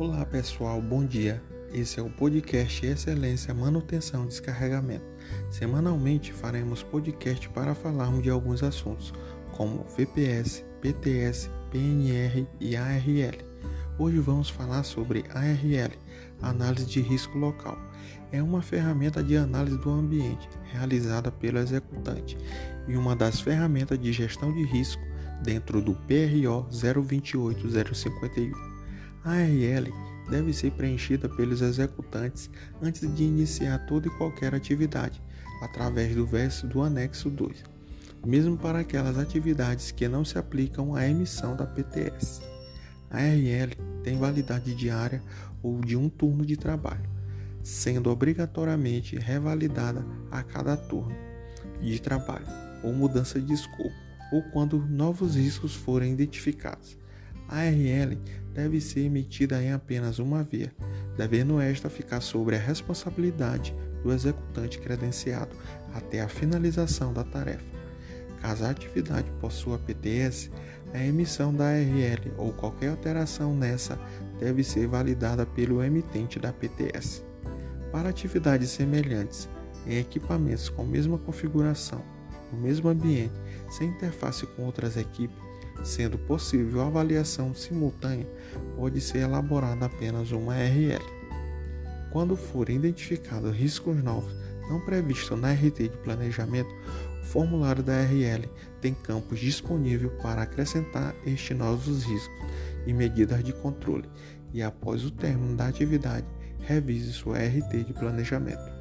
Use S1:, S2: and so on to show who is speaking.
S1: Olá pessoal, bom dia. Esse é o podcast Excelência Manutenção e Descarregamento. Semanalmente faremos podcast para falarmos de alguns assuntos, como VPS, PTS, PNR e ARL. Hoje vamos falar sobre ARL, Análise de Risco Local. É uma ferramenta de análise do ambiente realizada pelo executante e uma das ferramentas de gestão de risco dentro do PRO 028051. A ARL deve ser preenchida pelos executantes antes de iniciar toda e qualquer atividade, através do verso do anexo 2, mesmo para aquelas atividades que não se aplicam à emissão da PTS. A ARL tem validade diária ou de um turno de trabalho, sendo obrigatoriamente revalidada a cada turno de trabalho ou mudança de escopo, ou quando novos riscos forem identificados. A ARL deve ser emitida em apenas uma via, devendo esta ficar sobre a responsabilidade do executante credenciado até a finalização da tarefa. Caso a atividade possua PTS, a emissão da ARL ou qualquer alteração nessa deve ser validada pelo emitente da PTS. Para atividades semelhantes, em equipamentos com mesma configuração, no mesmo ambiente, sem interface com outras equipes, sendo possível a avaliação simultânea, pode ser elaborada apenas uma RL. Quando forem identificados riscos novos não previstos na RT de planejamento, o formulário da RL tem campos disponíveis para acrescentar estes novos riscos e medidas de controle, e após o término da atividade, revise sua RT de planejamento.